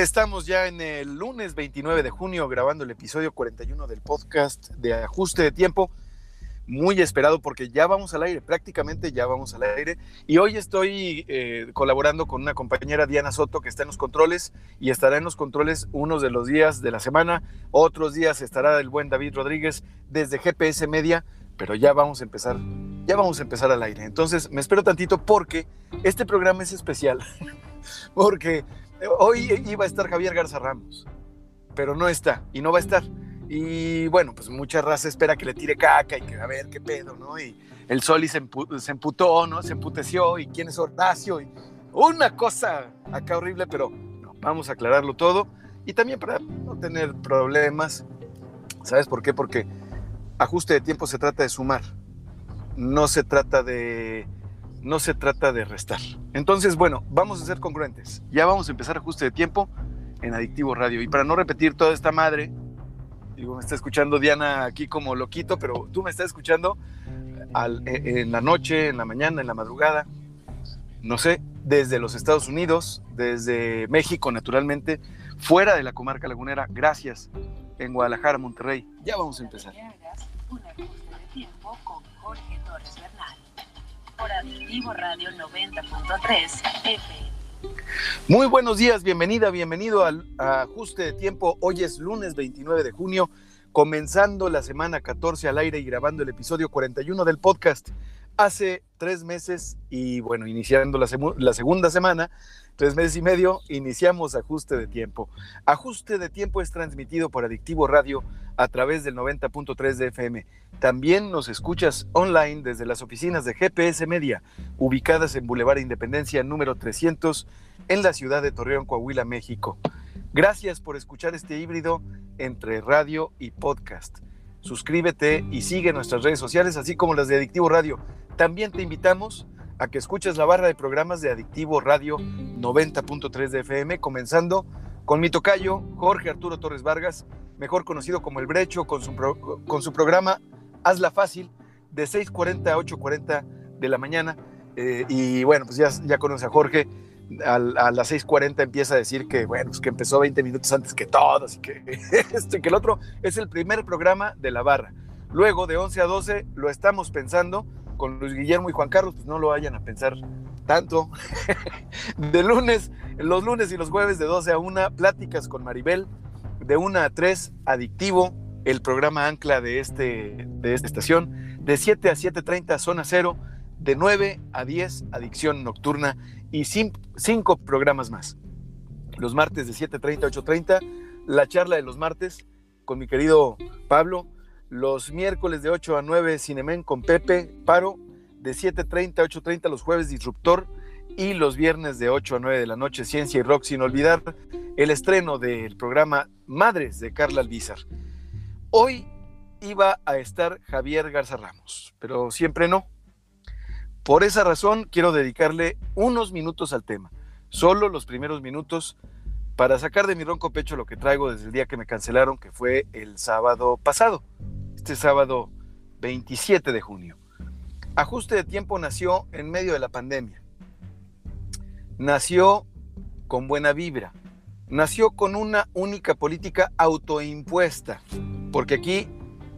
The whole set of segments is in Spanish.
Estamos ya en el lunes 29 de junio grabando el episodio 41 del podcast de ajuste de tiempo. Muy esperado porque ya vamos al aire, prácticamente ya vamos al aire. Y hoy estoy eh, colaborando con una compañera, Diana Soto, que está en los controles y estará en los controles unos de los días de la semana. Otros días estará el buen David Rodríguez desde GPS Media, pero ya vamos a empezar, ya vamos a empezar al aire. Entonces me espero tantito porque este programa es especial. porque Hoy iba a estar Javier Garza Ramos, pero no está y no va a estar. Y bueno, pues mucha raza espera que le tire caca y que a ver qué pedo, ¿no? Y el Soli se, se emputó, ¿no? Se emputeció y quién es Hortacio y una cosa acá horrible, pero no, vamos a aclararlo todo y también para no tener problemas. ¿Sabes por qué? Porque ajuste de tiempo se trata de sumar, no se trata de no se trata de restar. Entonces, bueno, vamos a ser congruentes. Ya vamos a empezar ajuste de tiempo en Adictivo Radio. Y para no repetir toda esta madre, digo, me está escuchando Diana aquí como loquito, pero tú me estás escuchando e, en la noche, en la mañana, en la madrugada, no sé, desde los Estados Unidos, desde México, naturalmente, fuera de la comarca lagunera, gracias, en Guadalajara, Monterrey. Ya vamos a empezar. Radio 90.3 Muy buenos días, bienvenida, bienvenido al ajuste de tiempo. Hoy es lunes 29 de junio, comenzando la semana 14 al aire y grabando el episodio 41 del podcast. Hace tres meses y bueno, iniciando la, la segunda semana, tres meses y medio, iniciamos Ajuste de Tiempo. Ajuste de Tiempo es transmitido por Adictivo Radio a través del 90.3 de FM. También nos escuchas online desde las oficinas de GPS Media, ubicadas en Boulevard Independencia número 300, en la ciudad de Torreón, Coahuila, México. Gracias por escuchar este híbrido entre radio y podcast. Suscríbete y sigue nuestras redes sociales, así como las de Adictivo Radio. También te invitamos que escuches la barra de programas de Adictivo Radio 90.3 de FM, comenzando con mi tocayo Jorge Arturo Torres Vargas, mejor conocido como El Brecho, con su, con su programa Hazla Fácil, de 6.40 a 8.40 de la mañana. Eh, y bueno, pues ya, ya conoce a Jorge, a, las 6.40 empieza a decir que, bueno, pues que empezó 20 minutos antes que todos y que esto y que el otro es el primer programa de la barra. Luego, de 11 a 12, lo estamos pensando con Luis Guillermo y Juan Carlos, pues no lo vayan a pensar tanto. de lunes, los lunes y los jueves de 12 a 1, pláticas con Maribel, de 1 a 3, Adictivo, el programa ancla de, este, de esta estación, de 7 a 7.30, Zona Cero, de 9 a 10, Adicción Nocturna y 5 programas más. Los martes de 7.30 a 8.30, la charla de los martes con mi querido Pablo, los miércoles de 8 a 9 Cinemen con Pepe Paro, de 7.30 a 8.30 los jueves Disruptor y los viernes de 8 a 9 de la noche Ciencia y Rock, sin olvidar el estreno del programa Madres de Carla Albizar. Hoy iba a estar Javier Garza Ramos, pero siempre no. Por esa razón quiero dedicarle unos minutos al tema, solo los primeros minutos para sacar de mi ronco pecho lo que traigo desde el día que me cancelaron, que fue el sábado pasado este sábado 27 de junio. Ajuste de tiempo nació en medio de la pandemia. Nació con buena vibra. Nació con una única política autoimpuesta, porque aquí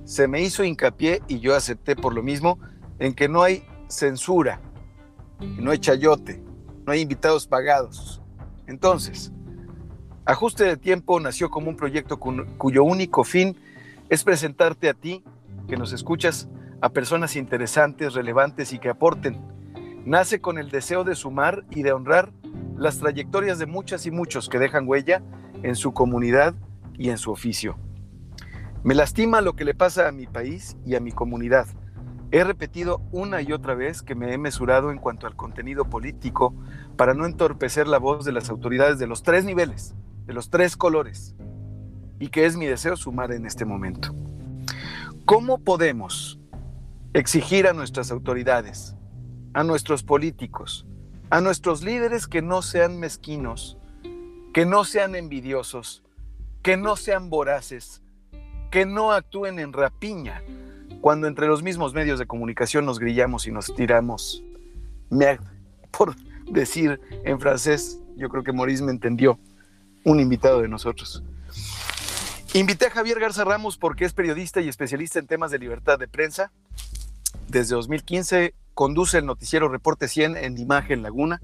se me hizo hincapié y yo acepté por lo mismo en que no hay censura, no hay chayote, no hay invitados pagados. Entonces, Ajuste de Tiempo nació como un proyecto cuyo único fin es presentarte a ti, que nos escuchas, a personas interesantes, relevantes y que aporten. Nace con el deseo de sumar y de honrar las trayectorias de muchas y muchos que dejan huella en su comunidad y en su oficio. Me lastima lo que le pasa a mi país y a mi comunidad. He repetido una y otra vez que me he mesurado en cuanto al contenido político para no entorpecer la voz de las autoridades de los tres niveles, de los tres colores, y que es mi deseo sumar en este momento. ¿Cómo podemos exigir a nuestras autoridades, a nuestros políticos, a nuestros líderes que no sean mezquinos, que no sean envidiosos, que no sean voraces, que no actúen en rapiña, cuando entre los mismos medios de comunicación nos grillamos y nos tiramos por decir en francés, yo creo que Maurice me entendió, un invitado de nosotros. Invité a Javier Garza Ramos porque es periodista y especialista en temas de libertad de prensa. Desde 2015 conduce el noticiero Reporte 100 en Imagen Laguna.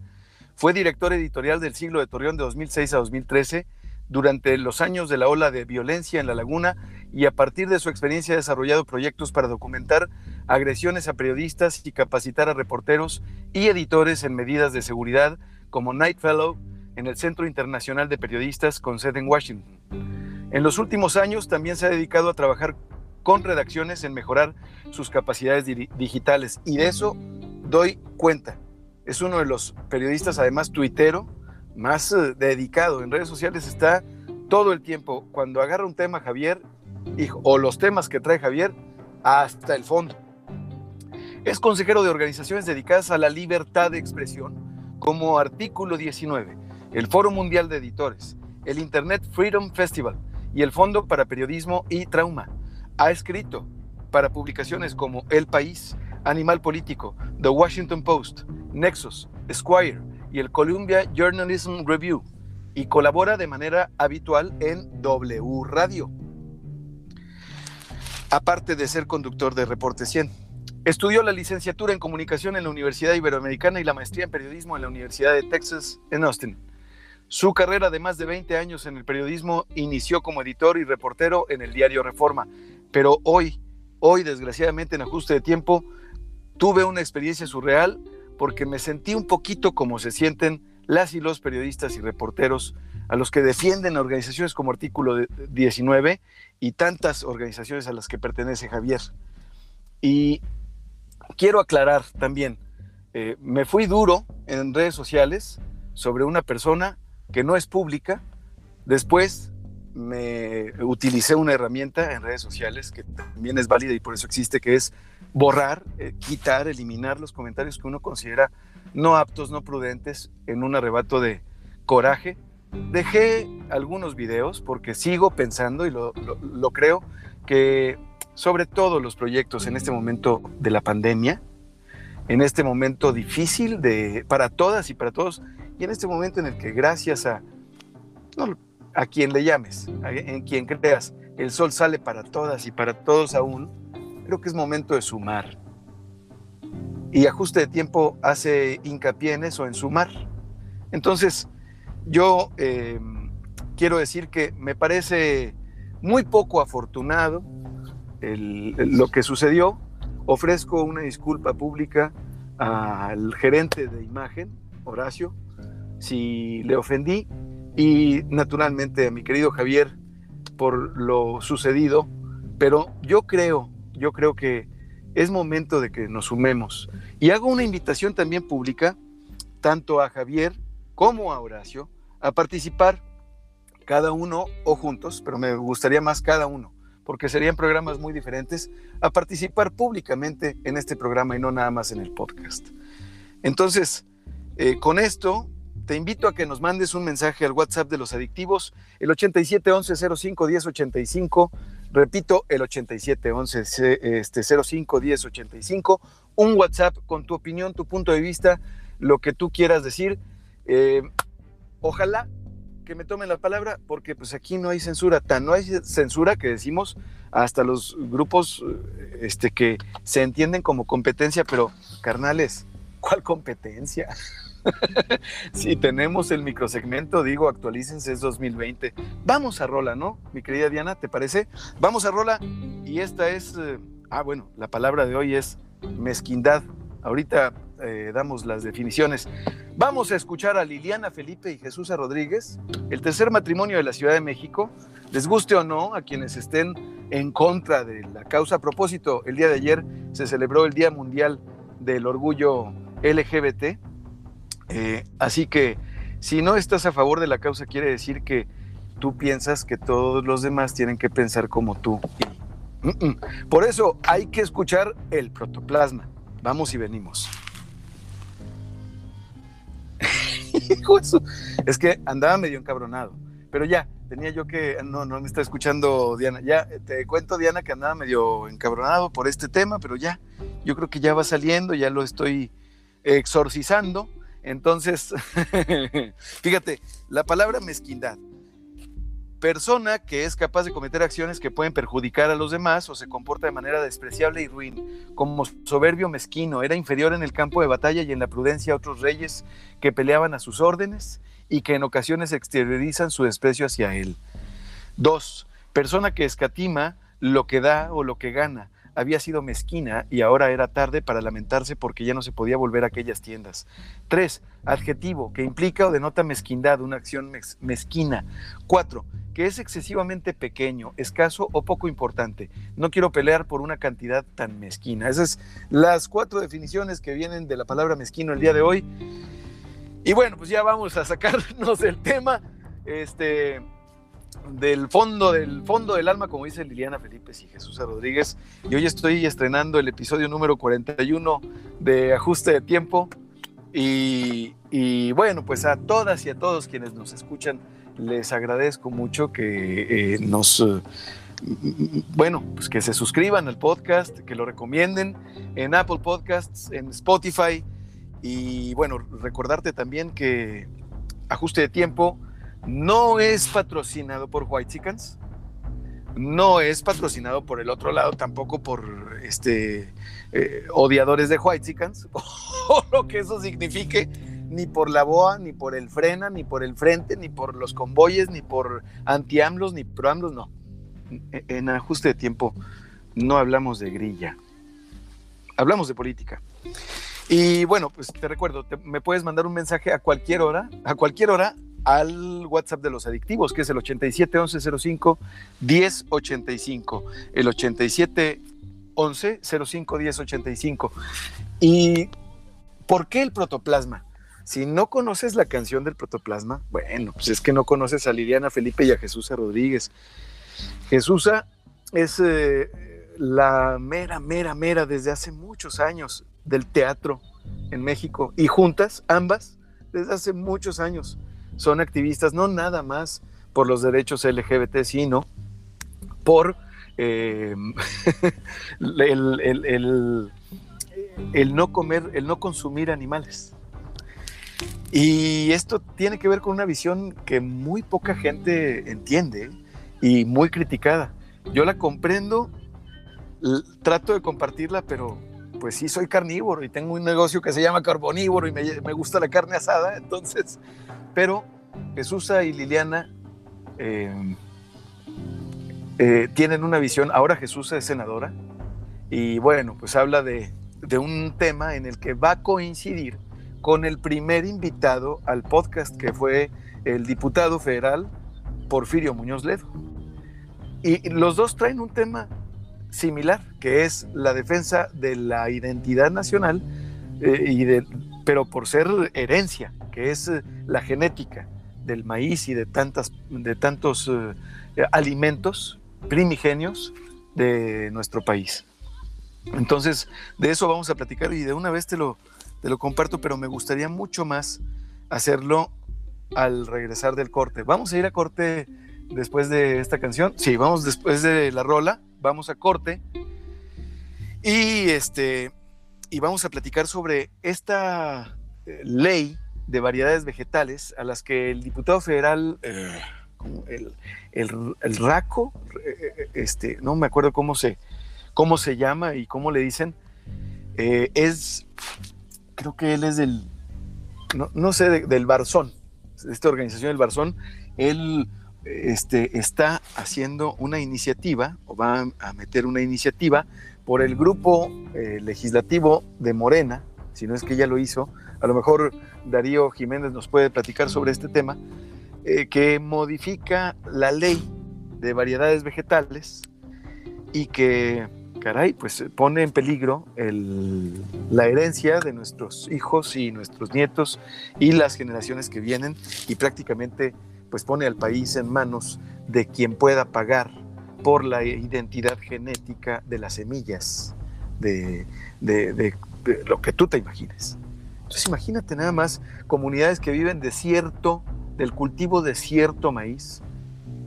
Fue director editorial del siglo de Torreón de 2006 a 2013 durante los años de la ola de violencia en la laguna y a partir de su experiencia ha desarrollado proyectos para documentar agresiones a periodistas y capacitar a reporteros y editores en medidas de seguridad como Night Fellow en el Centro Internacional de Periodistas con sede en Washington. En los últimos años también se ha dedicado a trabajar con redacciones en mejorar sus capacidades digitales y de eso doy cuenta. Es uno de los periodistas además tuitero más eh, dedicado en redes sociales está todo el tiempo. Cuando agarra un tema Javier, o los temas que trae Javier, hasta el fondo. Es consejero de organizaciones dedicadas a la libertad de expresión, como Artículo 19, el Foro Mundial de Editores, el Internet Freedom Festival y el Fondo para Periodismo y Trauma. Ha escrito para publicaciones como El País, Animal Político, The Washington Post, Nexus, Squire, y el Columbia Journalism Review y colabora de manera habitual en W Radio, aparte de ser conductor de Reporte 100. Estudió la licenciatura en comunicación en la Universidad Iberoamericana y la maestría en periodismo en la Universidad de Texas en Austin. Su carrera de más de 20 años en el periodismo inició como editor y reportero en el diario Reforma, pero hoy, hoy desgraciadamente en ajuste de tiempo, tuve una experiencia surreal porque me sentí un poquito como se sienten las y los periodistas y reporteros a los que defienden organizaciones como Artículo 19 y tantas organizaciones a las que pertenece Javier. Y quiero aclarar también, eh, me fui duro en redes sociales sobre una persona que no es pública, después me utilicé una herramienta en redes sociales que también es válida y por eso existe, que es borrar, eh, quitar, eliminar los comentarios que uno considera no aptos, no prudentes, en un arrebato de coraje. Dejé algunos videos porque sigo pensando y lo, creo que sobre todo los proyectos en este momento de la pandemia, en este momento difícil de, para todas y para todos, y en este momento en el que gracias a, a quien le llames, en quien creas, el sol sale para todas y para todos aún, creo que es momento de sumar. Y ajuste de tiempo hace hincapié en eso, en sumar. Entonces, yo em, quiero decir que me parece muy poco afortunado lo que sucedió. Ofrezco una disculpa pública al gerente de imagen, Horacio, si le ofendí, y naturalmente a mi querido Javier por lo sucedido, pero yo creo yo creo que es momento de que nos sumemos. Y hago una invitación también pública, tanto a Javier como a Horacio, a participar cada uno o juntos, pero me gustaría más cada uno, porque serían programas muy diferentes, a participar públicamente en este programa y no nada más en el podcast. Entonces, eh, con esto, te invito a que nos mandes un mensaje al WhatsApp de los adictivos, el 8711 05 1085 Repito, el 8711 este, 05 10 85. Un WhatsApp con tu opinión, tu punto de vista, lo que tú quieras decir. Eh, ojalá que me tomen la palabra, porque pues aquí no hay censura. Tan no hay censura que decimos hasta los grupos este, que se entienden como competencia, pero carnales, ¿cuál competencia? si tenemos el microsegmento, digo, actualícense, es 2020. Vamos a Rola, ¿no? Mi querida Diana, ¿te parece? Vamos a Rola y esta es, eh, ah, bueno, la palabra de hoy es mezquindad. Ahorita eh, damos las definiciones. Vamos a escuchar a Liliana Felipe y Jesús Rodríguez, el tercer matrimonio de la Ciudad de México. Les guste o no a quienes estén en contra de la causa. A propósito, el día de ayer se celebró el Día Mundial del Orgullo LGBT eh, así que si no estás a favor de la causa, quiere decir que tú piensas que todos los demás tienen que pensar como tú. Por eso hay que escuchar el protoplasma. Vamos y venimos. es que andaba medio encabronado, pero ya, tenía yo que, no, no me está escuchando Diana, ya te cuento Diana que andaba medio encabronado por este tema, pero ya, yo creo que ya va saliendo, ya lo estoy exorcizando entonces, fíjate, la palabra mezquindad. persona que es capaz de cometer acciones que pueden perjudicar a los demás o se comporta de manera despreciable y ruin, como soberbio mezquino, era inferior en el campo de batalla y en la prudencia a otros reyes que peleaban a sus órdenes y que en ocasiones exteriorizan su desprecio hacia él. Dos, persona que escatima lo que da o lo que gana, había sido mezquina y ahora era tarde para lamentarse porque ya no se podía volver a aquellas tiendas. Tres, adjetivo, que implica o denota mezquindad, una acción mezquina. Cuatro, que es excesivamente pequeño, escaso o poco importante. No quiero pelear por una cantidad tan mezquina. Esas son las cuatro definiciones que vienen de la palabra mezquino el día de hoy. Y bueno, pues ya vamos a sacarnos del tema. Este del fondo del fondo del alma, como dice Liliana Felipe y Jesús Rodríguez. Y hoy estoy estrenando el episodio número 41 de Ajuste de Tiempo. Y, bueno, pues a todas y a todos quienes nos escuchan, les agradezco mucho que eh, nos, bueno, pues que se suscriban al podcast, que lo recomienden en Apple Podcasts, en Spotify. Y bueno, recordarte también que Ajuste de Tiempo no es patrocinado por White Chickens. No es patrocinado por el otro lado, tampoco por este eh, odiadores de White Chickens, o lo que eso signifique, ni por la BOA, ni por el Frena, ni por el Frente, ni por los convoyes, ni por anti-AMLOS, ni pro-AMLOS, no. En ajuste de tiempo no hablamos de grilla, hablamos de política. Y bueno, pues te recuerdo, me puedes mandar un mensaje a cualquier hora, a cualquier hora al WhatsApp de los adictivos, que es el 87 11 05 10 85. El 87 11 05 10 85. ¿Y por qué el protoplasma? Si no conoces la canción del protoplasma, bueno, pues es que no conoces a Liliana Felipe y a Jesús Rodríguez. Jesús es eh, la mera, mera, mera desde hace muchos años del teatro en México y juntas, ambas, desde hace muchos años son activistas no nada más por los derechos LGBT, sino por eh, el, no comer, el no consumir animales. Y esto tiene que ver con una visión que muy poca gente entiende y muy criticada. Yo la comprendo, trato de compartirla, pero pues sí soy carnívoro y tengo un negocio que se llama carbonívoro y me, me gusta la carne asada, entonces pero Jesús y Liliana eh, eh, tienen una visión, ahora Jesús es senadora, y bueno, pues habla de, un tema en el que va a coincidir con el primer invitado al podcast que fue el diputado federal Porfirio Muñoz Ledo. Y los dos traen un tema similar, que es la defensa de la identidad nacional, eh, y de, pero por ser herencia, que es eh, la genética del maíz y de, tantas, de tantos eh, alimentos primigenios de nuestro país. Entonces, de eso vamos a platicar y de una vez te lo, te lo comparto, pero me gustaría mucho más hacerlo al regresar del corte. Vamos a ir a corte después de esta canción. Sí, vamos después de la rola, vamos a corte. Y este y vamos a platicar sobre esta eh, ley de variedades vegetales a las que el diputado federal, eh, el, RACO, eh, este, no me acuerdo cómo se, cómo se llama y cómo le dicen, es, creo que él es del, no, sé, del Barzón, de esta organización del Barzón, él este, está haciendo una iniciativa, o va a meter una iniciativa por el grupo eh, legislativo de Morena, si no es que ya lo hizo, a lo mejor Darío Jiménez nos puede platicar sobre este tema, eh, que modifica la ley de variedades vegetales y que, caray, pues pone en peligro la herencia de nuestros hijos y nuestros nietos y las generaciones que vienen y prácticamente pues pone al país en manos de quien pueda pagar por la identidad genética de las semillas, de, lo que tú te imagines. Entonces imagínate nada más comunidades que viven de cierto, del cultivo de cierto maíz.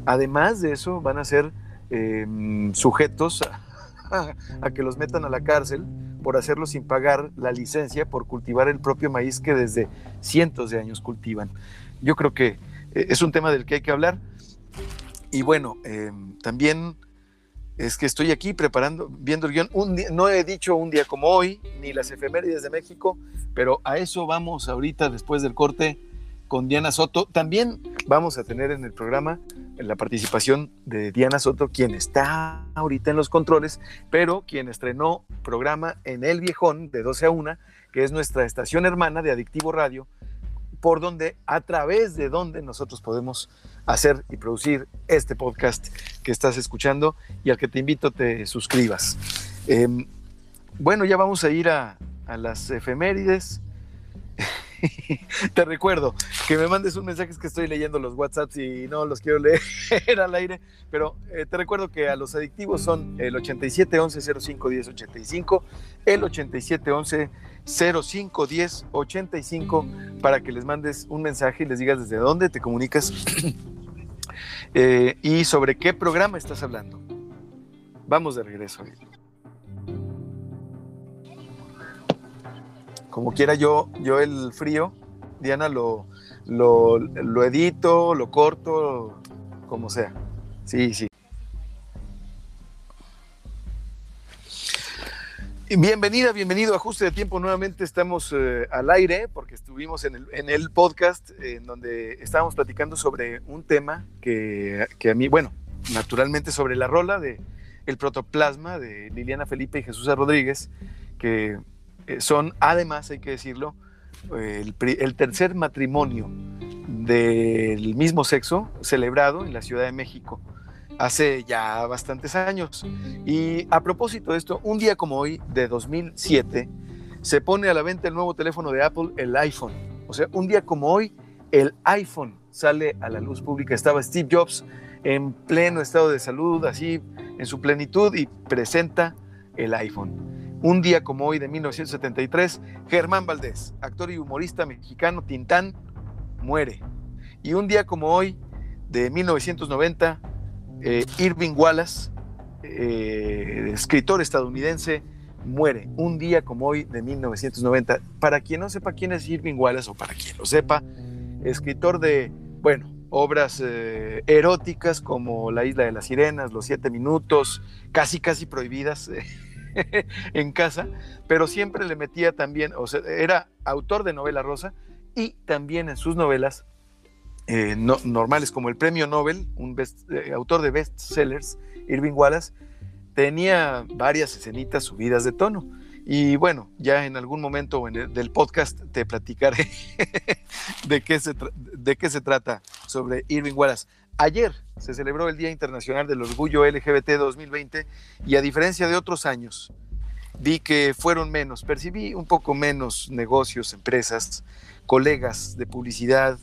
Además de eso van a ser em, sujetos a, a que los metan a la cárcel por hacerlo sin pagar la licencia por cultivar el propio maíz que desde cientos de años cultivan. Yo creo que eh, es un tema del que hay que hablar y bueno, em, también es que estoy aquí preparando, viendo el guion. No he dicho un día como hoy, ni las efemérides de México, pero a eso vamos ahorita después del corte con Diana Soto. También vamos a tener en el programa la participación de Diana Soto, quien está ahorita en los controles, pero quien estrenó programa en El Viejón de 12 a 1, que es nuestra estación hermana de Adictivo Radio, por donde, a través de donde nosotros podemos hacer y producir este podcast que estás escuchando y al que te invito te suscribas. Em, bueno, ya vamos a ir a, a las efemérides. te recuerdo que me mandes un mensaje, es que estoy leyendo los WhatsApps y no los quiero leer al aire, pero eh, te recuerdo que a los adictivos son el 8711 05 10 85, el 8711 05 10 85 para que les mandes un mensaje y les digas desde dónde te comunicas eh, y sobre qué programa estás hablando. Vamos de regreso. como quiera yo, yo el frío, Diana, lo, lo, edito, lo corto, como sea. Sí, sí. Bienvenida, bienvenido a Ajuste de Tiempo. Nuevamente estamos eh, al aire porque estuvimos en el, en el podcast en donde estábamos platicando sobre un tema que, que, a mí, bueno, naturalmente sobre la rola de El Protoplasma de Liliana Felipe y Jesús Rodríguez, que eh, son, además, hay que decirlo, el, tercer matrimonio del mismo sexo celebrado en la Ciudad de México hace ya bastantes años. Y a propósito de esto, un día como hoy, de 2007, se pone a la venta el nuevo teléfono de Apple, el iPhone. O sea, un día como hoy, el iPhone sale a la luz pública. Estaba Steve Jobs en pleno estado de salud, así en su plenitud, y presenta el iPhone. Un día como hoy de 1973, Germán Valdés, actor y humorista mexicano Tintán, muere. Y un día como hoy de 1990, eh, Irving Wallace, eh, escritor estadounidense, muere. Un día como hoy de 1990. Para quien no sepa quién es Irving Wallace o para quien lo sepa, escritor de, bueno, obras eh, eróticas como La Isla de las Sirenas, Los Siete Minutos, casi, casi prohibidas. en casa, pero siempre le metía también, o sea, era autor de novela rosa y también en sus novelas eh, normales como el premio Nobel, un eh, autor de bestsellers, Irving Wallace, tenía varias escenitas subidas de tono. Y bueno, ya en algún momento en del podcast te platicaré de, qué se de qué se trata sobre Irving Wallace. Ayer se celebró el Día Internacional del Orgullo LGBT 2020 y a diferencia de otros años, vi que fueron menos, percibí un poco menos negocios, empresas, colegas de publicidad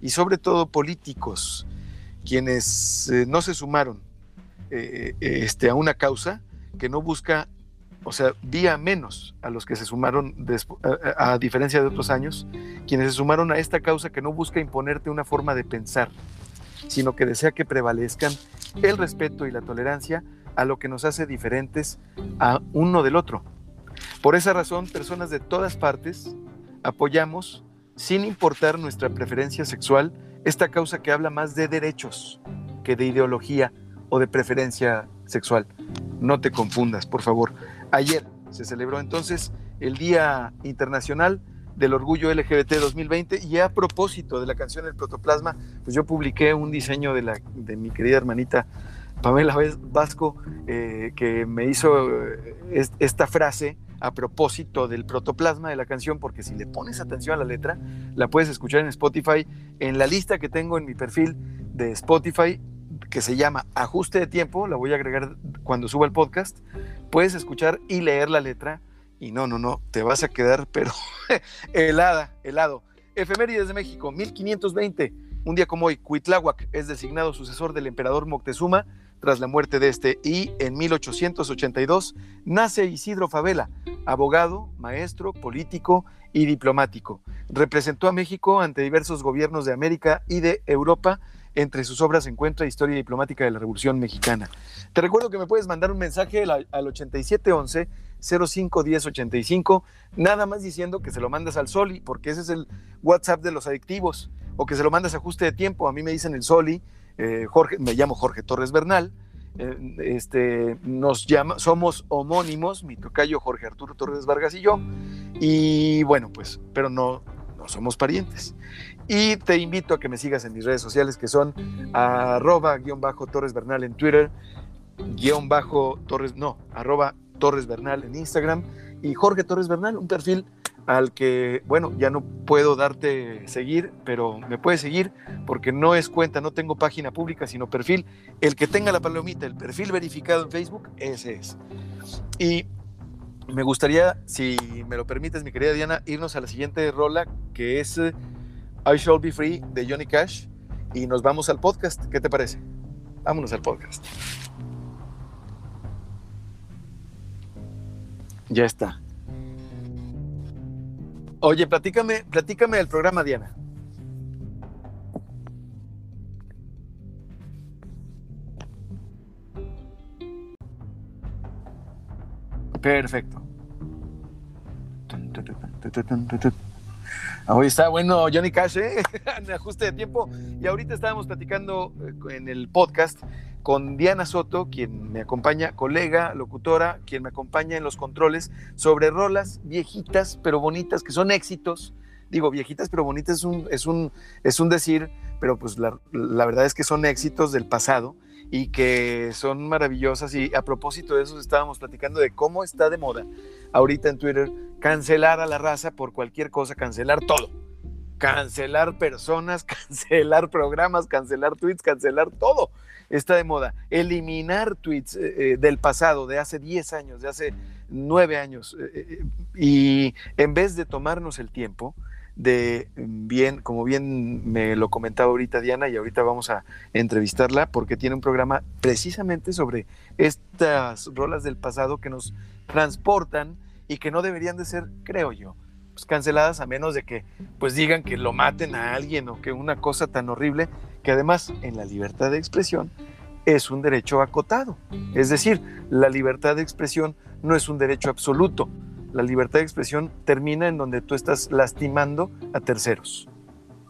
y sobre todo políticos, quienes eh, no se sumaron eh, eh, este, a una causa que no busca, o sea, vía menos a los que se sumaron, a, a diferencia de otros años, quienes se sumaron a esta causa que no busca imponerte una forma de pensar, sino que desea que prevalezcan el respeto y la tolerancia a lo que nos hace diferentes a uno del otro. Por esa razón, personas de todas partes apoyamos, sin importar nuestra preferencia sexual, esta causa que habla más de derechos que de ideología o de preferencia sexual. No te confundas, por favor. Ayer se celebró entonces el Día Internacional del Orgullo LGBT 2020 y a propósito de la canción El Protoplasma, pues yo publiqué un diseño de, la, de mi querida hermanita Pamela Vasco eh, que me hizo eh, esta frase a propósito del protoplasma de la canción, porque si le pones atención a la letra, la puedes escuchar en Spotify, en la lista que tengo en mi perfil de Spotify, que se llama Ajuste de Tiempo, la voy a agregar cuando suba el podcast, puedes escuchar y leer la letra y no, no, no, te vas a quedar, pero helada, helado. Efemérides de México, 1520. Un día como hoy, Cuitláhuac es designado sucesor del emperador Moctezuma tras la muerte de este y en 1882 nace Isidro Favela, abogado, maestro, político y diplomático. Representó a México ante diversos gobiernos de América y de Europa entre sus obras se encuentra Historia Diplomática de la Revolución Mexicana. Te recuerdo que me puedes mandar un mensaje al, 8711 051085, nada más diciendo que se lo mandas al Soli, porque ese es el WhatsApp de los adictivos, o que se lo mandas a ajuste de tiempo. A mí me dicen el Soli, eh, Jorge, me llamo Jorge Torres Bernal, eh, este, nos llama, somos homónimos, mi tocayo Jorge Arturo Torres Vargas y yo, y bueno, pues, pero no, no somos parientes. Y te invito a que me sigas en mis redes sociales que son arroba guion bajo Torres Bernal en Twitter, guion bajo Torres, no, arroba Torres Bernal en Instagram y Jorge Torres Bernal, un perfil al que, bueno, ya no puedo darte seguir, pero me puedes seguir porque no es cuenta, no tengo página pública, sino perfil. El que tenga la palomita, el perfil verificado en Facebook, ese es. Y me gustaría, si me lo permites, mi querida Diana, irnos a la siguiente rola, que es eh, I Shall Be Free de Johnny Cash, y nos vamos al podcast. ¿Qué te parece? Vámonos al podcast. Ya está. Oye, platícame, platícame del programa, Diana. Perfecto. Hoy está bueno Johnny Cash, ¿eh? en ajuste de tiempo. Y ahorita estábamos platicando eh, en el podcast con Diana Soto, quien me acompaña, colega, locutora, quien me acompaña en los controles, sobre rolas viejitas pero bonitas, que son éxitos. Digo, viejitas pero bonitas es un, es un, es un decir, pero pues la, la verdad es que son éxitos del pasado y que son maravillosas. Y a propósito de eso, estábamos platicando de cómo está de moda ahorita en Twitter cancelar a la raza por cualquier cosa, cancelar todo cancelar personas, cancelar programas, cancelar tweets, cancelar todo. Está de moda. Eliminar tweets eh, eh, del pasado, de hace 10 años, de hace 9 años. Eh, y en vez de tomarnos el tiempo de bien, como bien me lo comentaba ahorita Diana, y ahorita vamos a entrevistarla porque tiene un programa precisamente sobre estas rolas del pasado que nos transportan y que no deberían de ser, creo yo, pues, canceladas a menos de que pues digan que lo maten a alguien o que una cosa tan horrible que además en la libertad de expresión es un derecho acotado. Es decir, la libertad de expresión no es un derecho absoluto. La libertad de expresión termina en donde tú estás lastimando a terceros,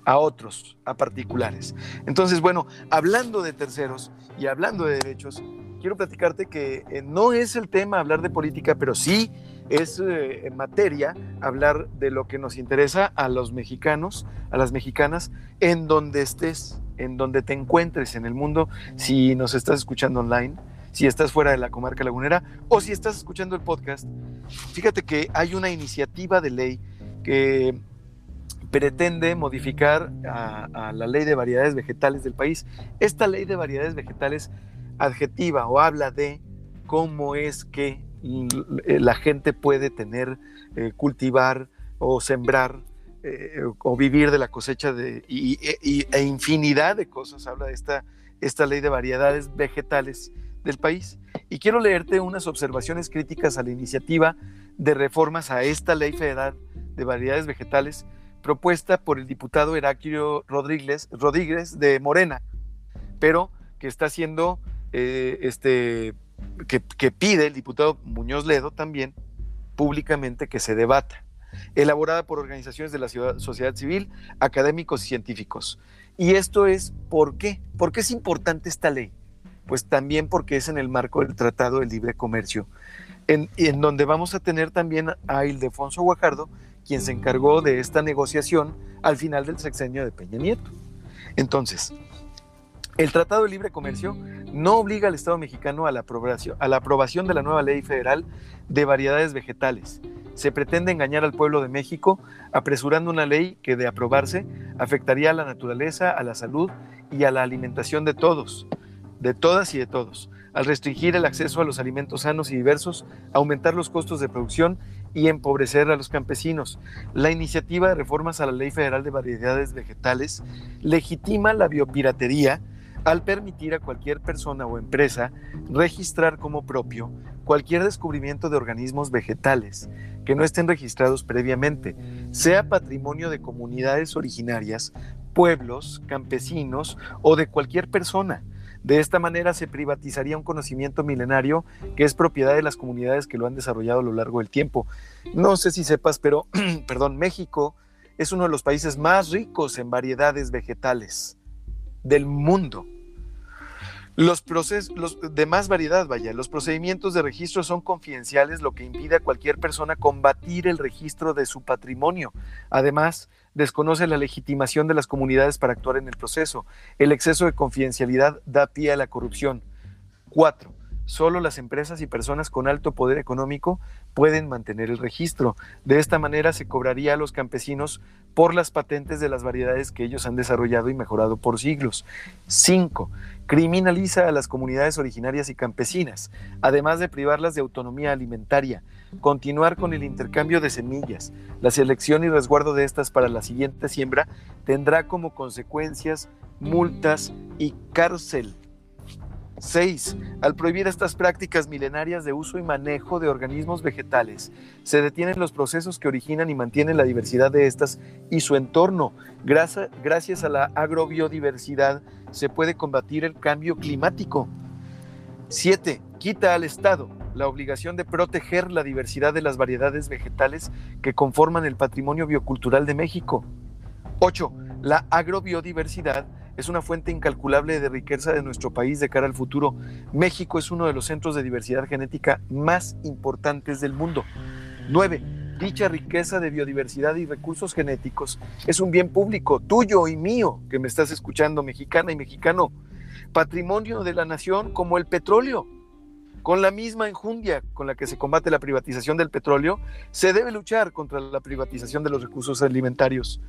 a otros, a particulares. Entonces, bueno, hablando de terceros y hablando de derechos, quiero platicarte que eh, no es el tema hablar de política, pero sí es eh, materia hablar de lo que nos interesa a los mexicanos, a las mexicanas, en donde estés, en donde te encuentres en el mundo, si nos estás escuchando online, si estás fuera de la comarca lagunera o si estás escuchando el podcast. Fíjate que hay una iniciativa de ley que pretende modificar a, la ley de variedades vegetales del país. Esta ley de variedades vegetales adjetiva o habla de cómo es que la gente puede tener, eh, cultivar o sembrar eh, o vivir de la cosecha de, y, e infinidad de cosas. Habla de esta, esta ley de variedades vegetales del país. Y quiero leerte unas observaciones críticas a la iniciativa de reformas a esta ley federal de variedades vegetales propuesta por el diputado Heraclio Rodríguez, Rodríguez de Morena, pero que está siendo este, que, pide el diputado Muñoz Ledo también públicamente que se debata, elaborada por organizaciones de la sociedad civil, académicos y científicos. Y esto es, ¿por qué? ¿Por qué es importante esta ley? Pues también porque es en el marco del Tratado de Libre Comercio, en, en donde vamos a tener también a Ildefonso Guajardo, quien se encargó de esta negociación al final del sexenio de Peña Nieto. Entonces, el Tratado de Libre Comercio no obliga al Estado mexicano a la, aprobación, a la aprobación de la nueva ley federal de variedades vegetales. Se pretende engañar al pueblo de México apresurando una ley que de aprobarse afectaría a la naturaleza, a la salud y a la alimentación de todos, de todas y de todos, al restringir el acceso a los alimentos sanos y diversos, aumentar los costos de producción y empobrecer a los campesinos. La iniciativa de reformas a la Ley Federal de Variedades Vegetales legitima la biopiratería, al permitir a cualquier persona o empresa registrar como propio cualquier descubrimiento de organismos vegetales que no estén registrados previamente, sea patrimonio de comunidades originarias, pueblos, campesinos o de cualquier persona. De esta manera se privatizaría un conocimiento milenario que es propiedad de las comunidades que lo han desarrollado a lo largo del tiempo. No sé si sepas, pero, perdón, México es uno de los países más ricos en variedades vegetales del mundo Los procesos de más variedad, vaya, los procedimientos de registro son confidenciales, lo que impide a cualquier persona combatir el registro de su patrimonio. Además, desconoce la legitimación de las comunidades para actuar en el proceso. El exceso de confidencialidad da pie a la corrupción. Cuatro, solo las empresas y personas con alto poder económico pueden mantener el registro. De esta manera se cobraría a los campesinos por las patentes de las variedades que ellos han desarrollado y mejorado por siglos. 5. Criminaliza a las comunidades originarias y campesinas, además de privarlas de autonomía alimentaria. Continuar con el intercambio de semillas, la selección y resguardo de estas para la siguiente siembra tendrá como consecuencias multas y cárcel. 6. Al prohibir estas prácticas milenarias de uso y manejo de organismos vegetales, se detienen los procesos que originan y mantienen la diversidad de estas y su entorno. Gracias, a la agrobiodiversidad se puede combatir el cambio climático. 7. Quita al Estado la obligación de proteger la diversidad de las variedades vegetales que conforman el patrimonio biocultural de México. 8. La agrobiodiversidad es una fuente incalculable de riqueza de nuestro país de cara al futuro. México es uno de los centros de diversidad genética más importantes del mundo. 9. Dicha riqueza de biodiversidad y recursos genéticos es un bien público, tuyo y mío, que me estás escuchando, mexicana y mexicano. Patrimonio de la nación como el petróleo. Con la misma enjundia con la que se combate la privatización del petróleo, se debe luchar contra la privatización de los recursos alimentarios.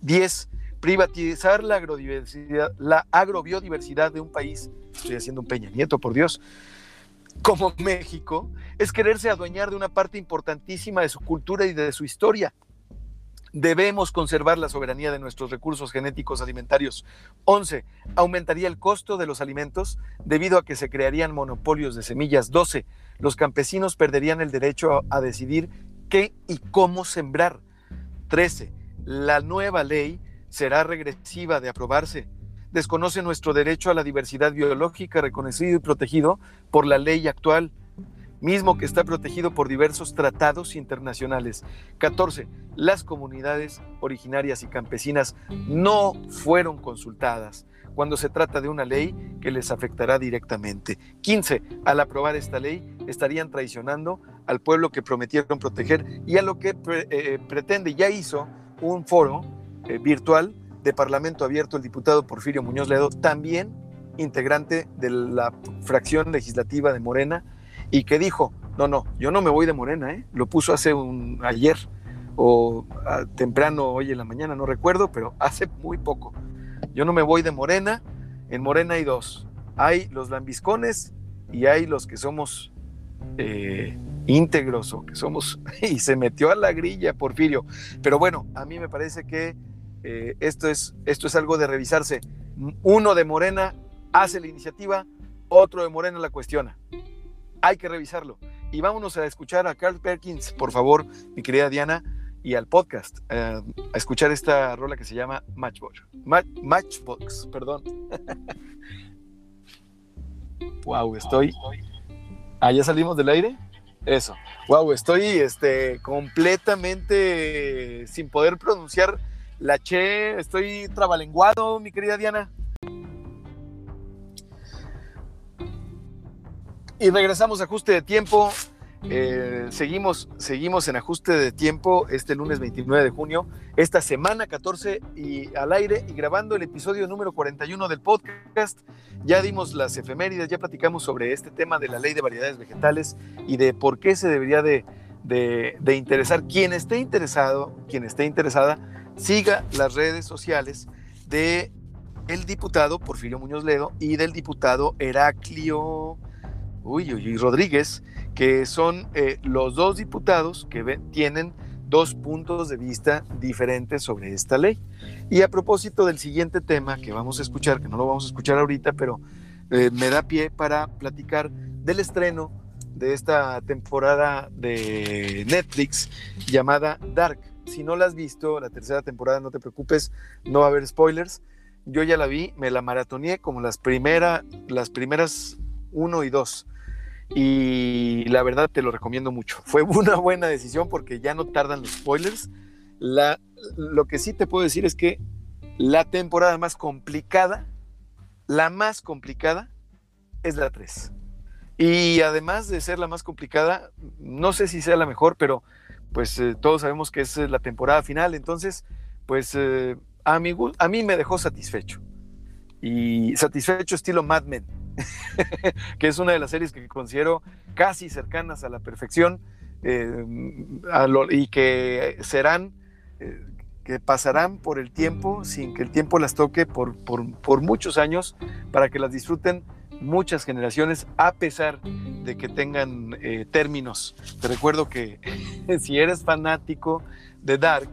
10 privatizar la agrodiversidad, la agrobiodiversidad de un país, estoy haciendo un Peña Nieto, por Dios, como México, es quererse adueñar de una parte importantísima de su cultura y de su historia. Debemos conservar la soberanía de nuestros recursos genéticos alimentarios. 11. Aumentaría el costo de los alimentos debido a que se crearían monopolios de semillas. 12. Los campesinos perderían el derecho a decidir qué y cómo sembrar. 13. La nueva ley será regresiva de aprobarse. Desconoce nuestro derecho a la diversidad biológica reconocido y protegido por la ley actual, mismo que está protegido por diversos tratados internacionales. 14. Las comunidades originarias y campesinas no fueron consultadas cuando se trata de una ley que les afectará directamente. 15. Al aprobar esta ley, estarían traicionando al pueblo que prometieron proteger y a lo que eh, pretende, ya hizo un foro eh, virtual de Parlamento Abierto el diputado Porfirio Muñoz Ledo, también integrante de la fracción legislativa de Morena, y que dijo, no, no, yo no me voy de Morena, ¿eh? lo puso hace un ayer o temprano hoy en la mañana, no recuerdo, pero hace muy poco. Yo no me voy de Morena, en Morena hay dos, hay los lambiscones y hay los que somos eh, íntegros o que somos, y se metió a la grilla Porfirio. Pero bueno, a mí me parece que eh, esto, es, esto es algo de revisarse. Uno de Morena hace la iniciativa, otro de Morena la cuestiona. Hay que revisarlo. Y vámonos a escuchar a Carl Perkins, por favor, mi querida Diana, y al podcast, eh, a escuchar esta rola que se llama Matchbox. Matchbox, perdón. wow, estoy... Ah, ya salimos del aire. Eso. Wow, estoy este, completamente sin poder pronunciar la Che, estoy trabalenguado, mi querida Diana. Y regresamos a ajuste de tiempo. Eh, seguimos, seguimos en ajuste de tiempo este lunes 29 de junio, esta semana 14 y al aire y grabando el episodio número 41 del podcast. Ya dimos las efemérides, ya platicamos sobre este tema de la ley de variedades vegetales y de por qué se debería de, de interesar. Quien esté interesado, quien esté interesada, siga las redes sociales de el diputado Porfirio Muñoz Ledo y del diputado Heraclio uy, Rodríguez, que son eh, los dos diputados que tienen dos puntos de vista diferentes sobre esta ley. Y a propósito del siguiente tema que vamos a escuchar, que no lo vamos a escuchar ahorita, pero eh, me da pie para platicar del estreno de esta temporada de Netflix llamada Dark si no la has visto, la tercera temporada, no te preocupes, no va a haber spoilers. Yo ya la vi, me la maratoneé como las, primera, las primeras uno y dos. Y la verdad te lo recomiendo mucho. Fue una buena decisión porque ya no tardan los spoilers. Lo que sí te puedo decir es que la temporada más complicada, la más complicada, es la 3. Y además de ser la más complicada, no sé si sea la mejor, pero pues eh, todos sabemos que es eh, la temporada final, entonces pues eh, a, a mí me dejó satisfecho. Y satisfecho estilo Mad Men, que es una de las series que considero casi cercanas a la perfección y que serán, que pasarán por el tiempo sin que el tiempo las toque por, por, por muchos años para que las disfruten muchas generaciones, a pesar de que tengan eh, términos. Te recuerdo que si eres fanático de Dark,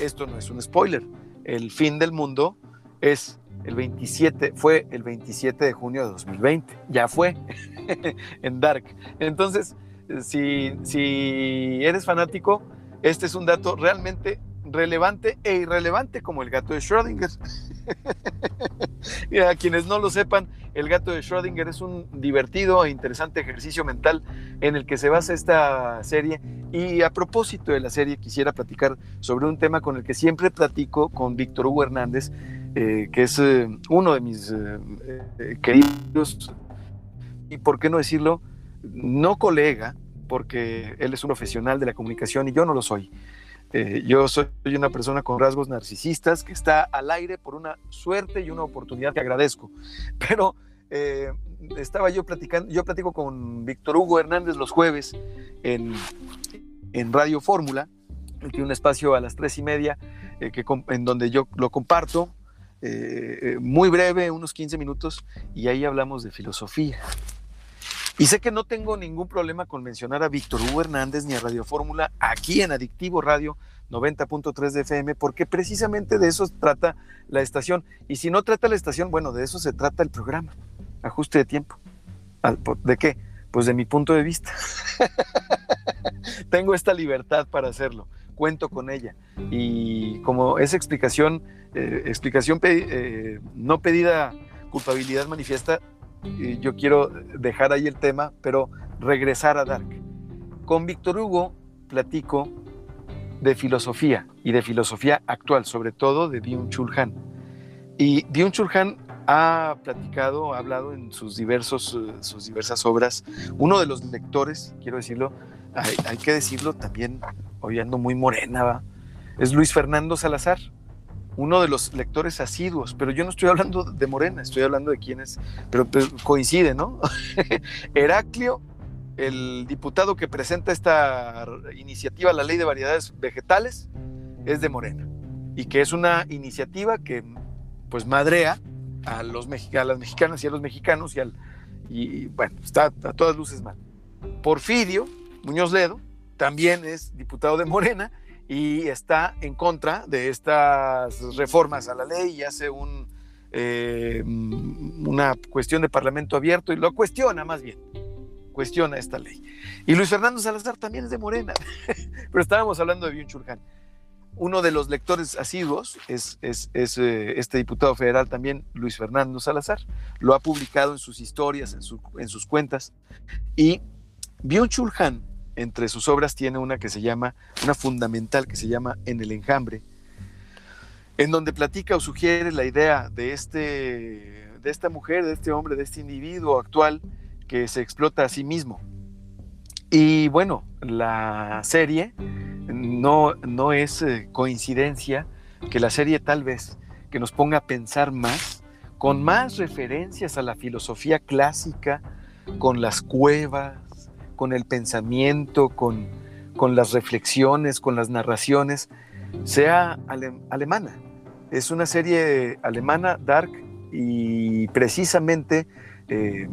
esto no es un spoiler. El fin del mundo es el 27, fue el 27 de junio de 2020. Ya fue en Dark. Entonces, si, si eres fanático, este es un dato realmente relevante e irrelevante como el gato de Schrödinger. y a quienes no lo sepan, el gato de Schrödinger es un divertido e interesante ejercicio mental en el que se basa esta serie. Y a propósito de la serie, quisiera platicar sobre un tema con el que siempre platico con Víctor Hugo Hernández, eh, que es eh, uno de mis eh, queridos, y por qué no decirlo, no colega, porque él es un profesional de la comunicación y yo no lo soy. Yo soy una persona con rasgos narcisistas que está al aire por una suerte y una oportunidad que agradezco. Pero estaba yo platicando, yo platico con Víctor Hugo Hernández los jueves en, en Radio Fórmula, tiene un espacio a las tres y media que, en donde yo lo comparto, muy breve, unos 15 minutos, y ahí hablamos de filosofía. Y sé que no tengo ningún problema con mencionar a Víctor Hugo Hernández ni a Radio Fórmula aquí en Adictivo Radio 90.3 de FM, porque precisamente de eso trata la estación. Y si no trata la estación, bueno, de eso se trata el programa. Ajuste de tiempo. ¿De qué? Pues de mi punto de vista. Tengo esta libertad para hacerlo. Cuento con ella. Y como esa explicación, eh, explicación eh, no pedida, culpabilidad manifiesta, yo quiero dejar ahí el tema, pero regresar a Dark. Con Víctor Hugo platico de filosofía y de filosofía actual, sobre todo de Byung-Chul Han. Y Byung-Chul Han ha platicado, ha hablado en sus, diversos, eh, sus diversas obras. Uno de los lectores, quiero decirlo, hay, que decirlo también, hoy muy morena, es Luis Fernando Salazar uno de los lectores asiduos, pero yo no estoy hablando de Morena, estoy hablando de quienes, pero, coincide, ¿no? Heraclio, el diputado que presenta esta iniciativa, la ley de variedades vegetales, es de Morena, y que es una iniciativa que pues madrea a, los, a las mexicanas y a los mexicanos y, al, y bueno, está a todas luces mal. Porfirio Muñoz Ledo también es diputado de Morena y está en contra de estas reformas a la ley y hace eh, una cuestión de parlamento abierto y lo cuestiona más bien, cuestiona esta ley. Y Luis Fernando Salazar también es de Morena, pero estábamos hablando de Byung Churjan. Uno de los lectores asiduos es, eh, este diputado federal también, Luis Fernando Salazar. Lo ha publicado en sus historias, en, sus cuentas. Y Byung Churjan entre sus obras tiene una que se llama, una fundamental que se llama En el enjambre, en donde platica o sugiere la idea de, este, de esta mujer, de este hombre, de este individuo actual que se explota a sí mismo. Y bueno, la serie no, no es eh, coincidencia que la serie tal vez que nos ponga a pensar más, con más referencias a la filosofía clásica, con las cuevas, con el pensamiento, con, las reflexiones, con las narraciones, sea alemana. Es una serie alemana, dark, y precisamente eh,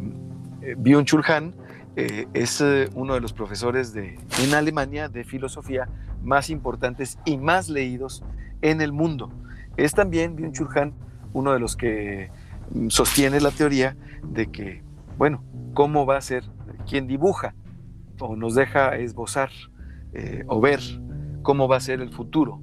Byung-Chul Han eh, es eh, uno de los profesores de, en Alemania de filosofía más importantes y más leídos en el mundo. Es también Byung-Chul Han uno de los que mm, sostiene la teoría de que, bueno, ¿cómo va a ser quien dibuja o nos deja esbozar eh, o ver cómo va a ser el futuro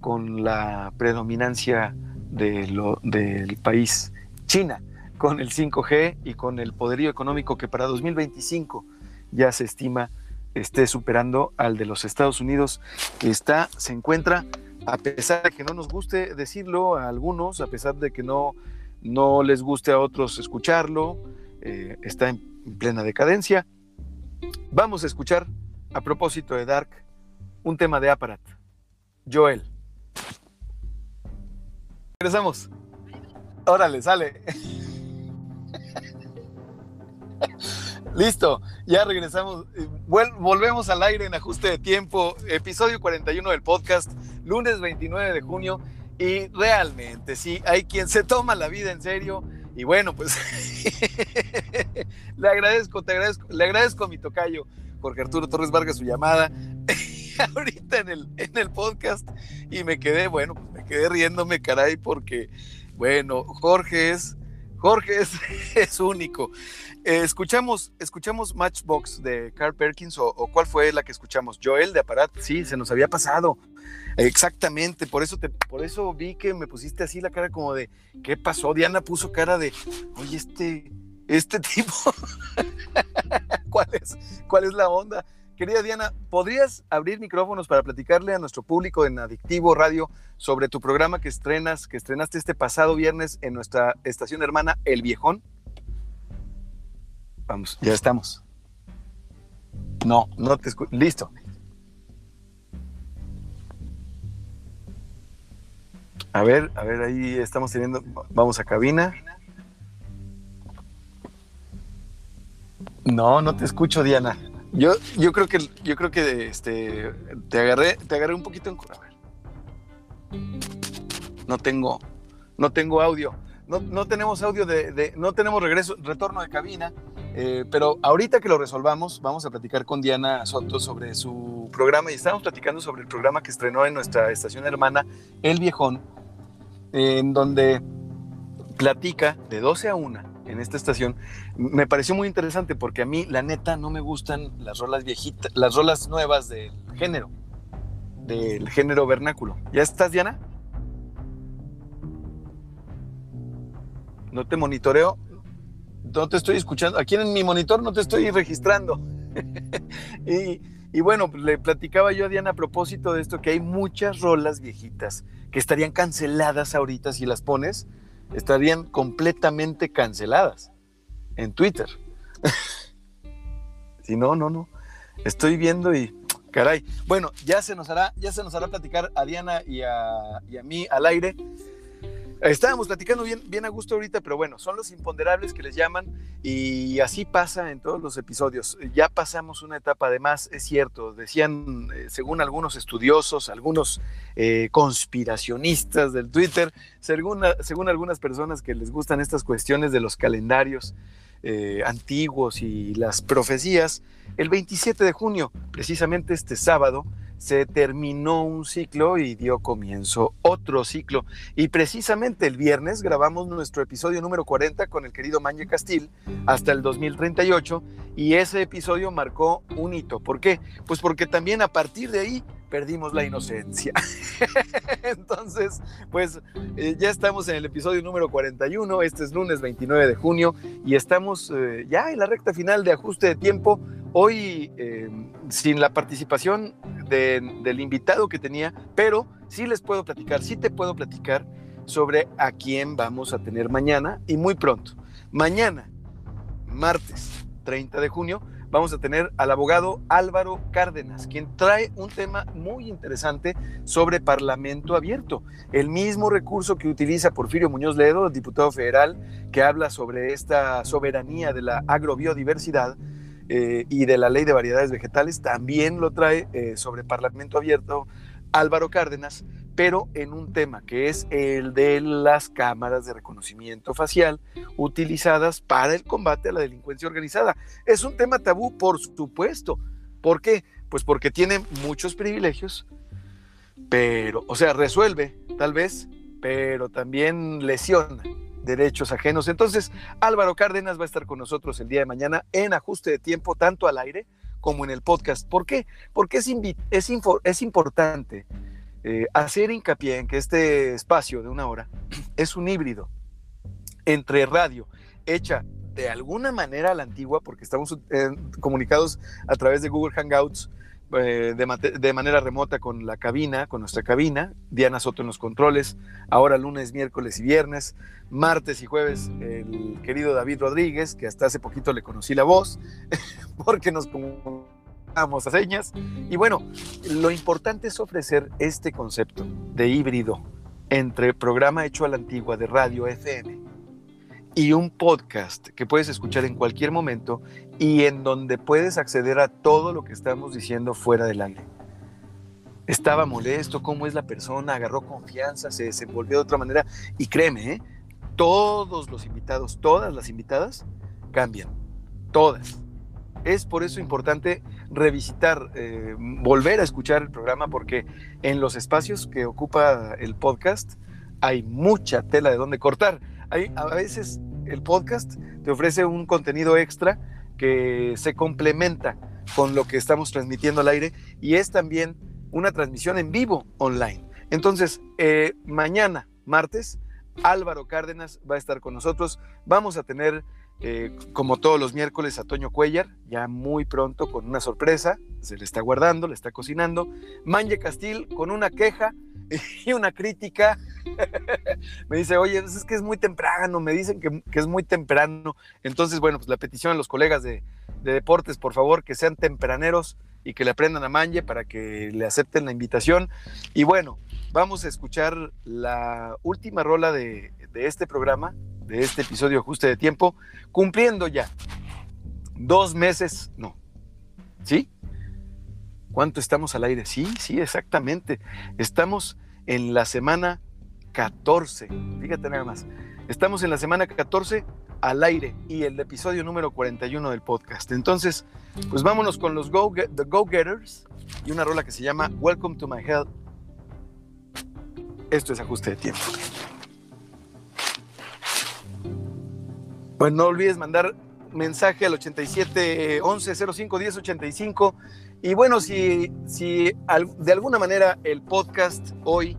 con la predominancia del país China, con el 5G y con el poderío económico que para 2025 ya se estima esté superando al de los Estados Unidos, que está, se encuentra, a pesar de que no nos guste decirlo a algunos, a pesar de que no, no les guste a otros escucharlo, eh, está en plena decadencia. Vamos a escuchar, a propósito de Dark, un tema de Aparat. Joel. Regresamos. Órale, sale. Listo, ya regresamos. volvemos al aire en ajuste de tiempo, episodio 41 del podcast, lunes 29 de junio. Y realmente, sí, hay quien se toma la vida en serio. Y bueno, pues le agradezco, te agradezco, le agradezco a mi tocayo, Jorge Arturo Torres Vargas, su llamada ahorita en el, en el podcast. Y me quedé, bueno, pues me quedé riéndome, caray, porque, bueno, Jorge es, Jorge es, es único. Eh, escuchamos, escuchamos Matchbox de Carl Perkins o, cuál fue la que escuchamos, Joel de Aparat, sí, se nos había pasado. Exactamente, por eso te, por eso vi que me pusiste así la cara como de ¿qué pasó? Diana puso cara de oye, este, este tipo, ¿cuál es, cuál es la onda? Querida Diana, ¿podrías abrir micrófonos para platicarle a nuestro público en Adictivo Radio sobre tu programa que estrenas, que estrenaste este pasado viernes en nuestra estación hermana El Viejón? Vamos, ya estamos. No, no te escucho. Listo. A ver, a ver, ahí estamos teniendo. Vamos a cabina. No, no te escucho, Diana. Yo, yo creo que, yo creo que este, te agarré, te agarré un poquito en. A ver. No tengo, no tengo audio. No, no tenemos audio de, no tenemos regreso, retorno de cabina. Eh, pero ahorita que lo resolvamos, vamos a platicar con Diana Soto sobre su programa y estamos platicando sobre el programa que estrenó en nuestra estación hermana, El Viejón, en donde platica de 12 a 1 en esta estación. Me pareció muy interesante porque a mí, la neta, no me gustan las rolas viejitas, las rolas nuevas del género, del género vernáculo. ¿Ya estás, Diana? No te monitoreo no te estoy escuchando, aquí en mi monitor no te estoy registrando. y, bueno, pues, le platicaba yo a Diana a propósito de esto, que hay muchas rolas viejitas que estarían canceladas ahorita si las pones, estarían completamente canceladas en Twitter. si no, no, no. Estoy viendo y caray. Bueno, ya se nos hará, ya se nos hará platicar a Diana y a, y a mí al aire Estábamos platicando bien, bien a gusto ahorita, pero bueno, son los imponderables que les llaman y así pasa en todos los episodios. Ya pasamos una etapa, además, es cierto, decían, eh, según algunos estudiosos, algunos eh, conspiracionistas del Twitter, según, algunas personas que les gustan estas cuestiones de los calendarios eh, antiguos y las profecías, el 27 de junio, precisamente este sábado, se terminó un ciclo y dio comienzo otro ciclo. Y precisamente el viernes grabamos nuestro episodio número 40 con el querido Mañe Castil hasta el 2038 y ese episodio marcó un hito. ¿Por qué? Pues porque también a partir de ahí perdimos la inocencia. Entonces, pues eh, ya estamos en el episodio número 41, este es lunes 29 de junio y estamos eh, ya en la recta final de ajuste de tiempo. Hoy eh, sin la participación del invitado que tenía, pero sí les puedo platicar, sí te puedo platicar sobre a quién vamos a tener mañana y muy pronto. Mañana, martes 30 de junio, vamos a tener al abogado Álvaro Cárdenas, quien trae un tema muy interesante sobre Parlamento abierto, el mismo recurso que utiliza Porfirio Muñoz Ledo, diputado federal, que habla sobre esta soberanía de la agrobiodiversidad eh, y de la ley de variedades vegetales, también lo trae eh, sobre Parlamento Abierto Álvaro Cárdenas, pero en un tema que es el de las cámaras de reconocimiento facial utilizadas para el combate a la delincuencia organizada. Es un tema tabú, por supuesto. ¿Por qué? Pues porque tiene muchos privilegios, pero, o sea, resuelve, tal vez, pero también lesiona derechos ajenos. Entonces, Álvaro Cárdenas va a estar con nosotros el día de mañana en ajuste de tiempo, tanto al aire como en el podcast. ¿Por qué? Porque es, es, es importante eh, hacer hincapié en que este espacio de una hora es un híbrido entre radio, hecha de alguna manera a la antigua, porque estamos eh, comunicados a través de Google Hangouts, eh, de, manera remota con la cabina, con nuestra cabina, Diana Soto en los controles, ahora lunes, miércoles y viernes, martes y jueves el querido David Rodríguez, que hasta hace poquito le conocí la voz, porque nos comunicamos a señas. Y bueno, lo importante es ofrecer este concepto de híbrido entre programa hecho a la antigua de radio FM y un podcast que puedes escuchar en cualquier momento y en donde puedes acceder a todo lo que estamos diciendo fuera del aire. Estaba molesto, cómo es la persona, agarró confianza, se desenvolvió de otra manera y créeme, ¿eh? todos los invitados, todas las invitadas cambian, todas. Es por eso importante revisitar, eh, volver a escuchar el programa porque en los espacios que ocupa el podcast hay mucha tela de donde cortar a veces el podcast te ofrece un contenido extra que se complementa con lo que estamos transmitiendo al aire y es también una transmisión en vivo online. Entonces, eh, mañana, martes, Álvaro Cárdenas va a estar con nosotros. Vamos a tener, eh, como todos los miércoles, a Toño Cuellar, ya muy pronto con una sorpresa. Se le está guardando, le está cocinando. Manje Castil con una queja y una crítica. me dice, oye, pues es que es muy temprano, me dicen que, es muy temprano. Entonces, bueno, pues la petición a los colegas de, deportes, por favor, que sean tempraneros y que le aprendan a Manje para que le acepten la invitación. Y bueno, vamos a escuchar la última rola de, de este programa, de este episodio Ajuste de Tiempo, cumpliendo ya dos meses, no, ¿sí? ¿Cuánto estamos al aire? Sí, sí, exactamente. Estamos en la semana 14. Fíjate nada más. Estamos en la semana 14 al aire y el episodio número 41 del podcast. Entonces, pues vámonos con los Go, The Go Getters y una rola que se llama Welcome to My Hell. Esto es ajuste de tiempo. Pues no olvides mandar mensaje al 87 11 05 10 85 y bueno, si, si de alguna manera el podcast hoy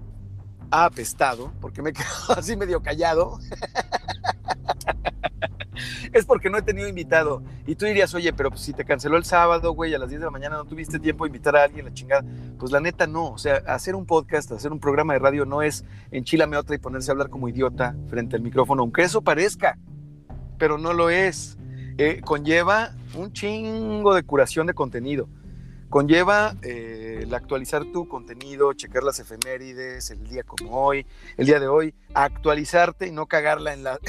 ha apestado, porque me quedo así medio callado, es porque no he tenido invitado. Y tú dirías, oye, pero pues, si te canceló el sábado, güey, a las 10 de la mañana no tuviste tiempo de invitar a alguien, la chingada. Pues la neta no. O sea, hacer un podcast, hacer un programa de radio no es enchilame otra y ponerse a hablar como idiota frente al micrófono, aunque eso parezca, pero no lo es. Eh, conlleva un chingo de curación de contenido conlleva eh, el actualizar tu contenido, checar las efemérides, el día como hoy, el día de hoy, actualizarte y no cagarla en la,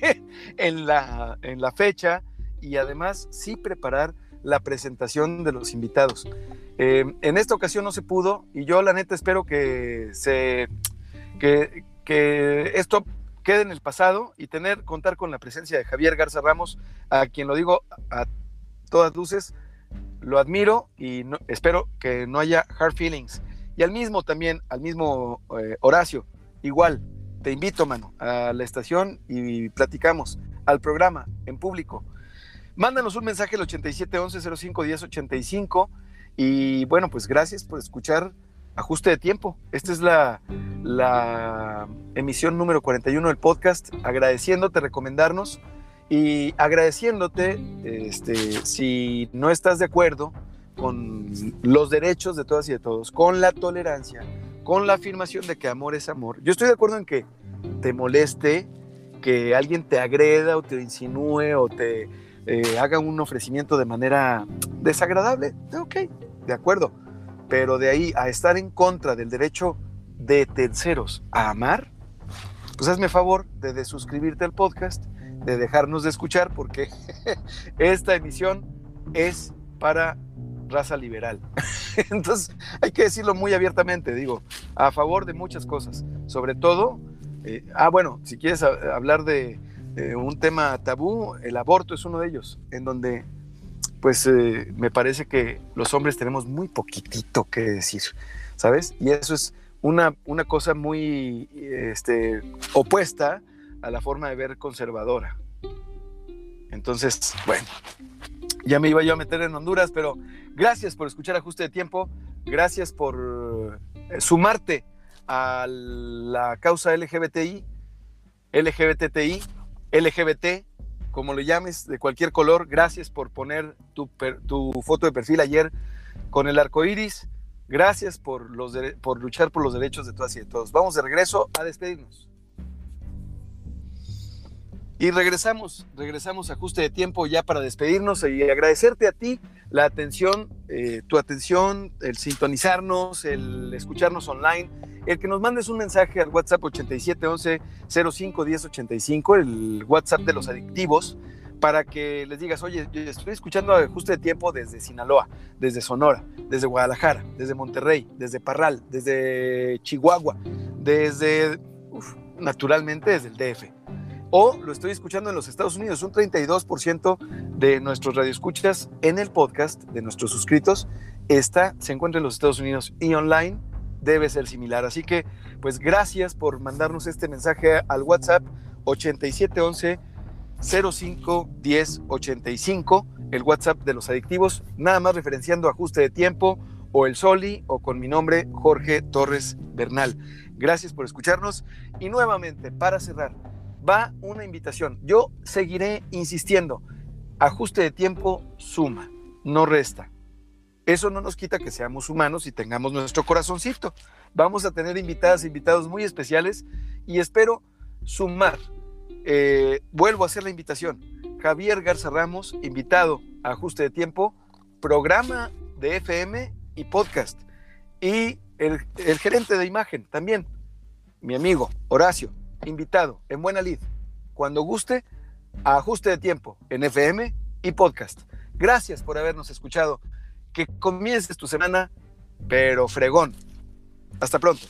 en la, en la fecha y además sí preparar la presentación de los invitados. Eh, en esta ocasión no se pudo y yo la neta espero que se que, que esto quede en el pasado y tener contar con la presencia de Javier Garza Ramos, a quien lo digo a todas luces, lo admiro y espero que no haya hard feelings. Y al mismo también, al mismo eh, Horacio, igual, te invito, mano, a la estación y platicamos al programa en público. Mándanos un mensaje al 8711051085 y bueno, pues gracias por escuchar Ajuste de Tiempo. Esta es la, la emisión número 41 del podcast, agradeciéndote recomendarnos y agradeciéndote, este, si no estás de acuerdo con los derechos de todas y de todos, con la tolerancia, con la afirmación de que amor es amor. Yo estoy de acuerdo en que te moleste que alguien te agreda o te insinúe o te eh, haga un ofrecimiento de manera desagradable. Ok, de acuerdo. Pero de ahí a estar en contra del derecho de terceros a amar, pues hazme favor de, de suscribirte al podcast de dejarnos de escuchar porque esta emisión es para raza liberal. Entonces hay que decirlo muy abiertamente, digo, a favor de muchas cosas, sobre todo, eh, ah, bueno, si quieres hablar de, un tema tabú, el aborto es uno de ellos, en donde pues eh, me parece que los hombres tenemos muy poquitito que decir, ¿sabes? Y eso es una, una cosa muy este, opuesta a la forma de ver conservadora. Entonces, bueno, ya me iba yo a meter en Honduras, pero gracias por escuchar Ajuste de Tiempo, gracias por eh, sumarte a la causa LGBTI, LGBTI, LGBT, como le llames, de cualquier color. Gracias por poner tu, foto de perfil ayer con el arco iris. Gracias por, los por luchar por los derechos de todas y de todos. Vamos de regreso a despedirnos. Y regresamos, regresamos a ajuste de tiempo ya para despedirnos y agradecerte a ti la atención, eh, tu atención, el sintonizarnos, el escucharnos online, el que nos mandes un mensaje al WhatsApp 8711 05 el WhatsApp de los adictivos, para que les digas, oye, yo estoy escuchando ajuste de tiempo desde Sinaloa, desde Sonora, desde Guadalajara, desde Monterrey, desde Parral, desde Chihuahua, desde, naturalmente desde el DF o lo estoy escuchando en los Estados Unidos. Un 32% de nuestros radioescuchas en el podcast de nuestros suscritos está, se encuentra en los Estados Unidos y online debe ser similar. Así que, pues gracias por mandarnos este mensaje al WhatsApp 8711 051085, el WhatsApp de los adictivos, nada más referenciando ajuste de tiempo o el Soli o con mi nombre Jorge Torres Bernal. Gracias por escucharnos y nuevamente para cerrar va una invitación. Yo seguiré insistiendo. Ajuste de tiempo suma, no resta. Eso no nos quita que seamos humanos y tengamos nuestro corazoncito. Vamos a tener invitadas, invitados muy especiales y espero sumar. Eh, vuelvo a hacer la invitación. Javier Garza Ramos, invitado a Ajuste de Tiempo, programa de FM y podcast. Y el gerente de imagen también, mi amigo Horacio invitado en Buena Lid, cuando guste, a ajuste de tiempo en FM y podcast. Gracias por habernos escuchado. Que comiences tu semana, pero fregón. Hasta pronto.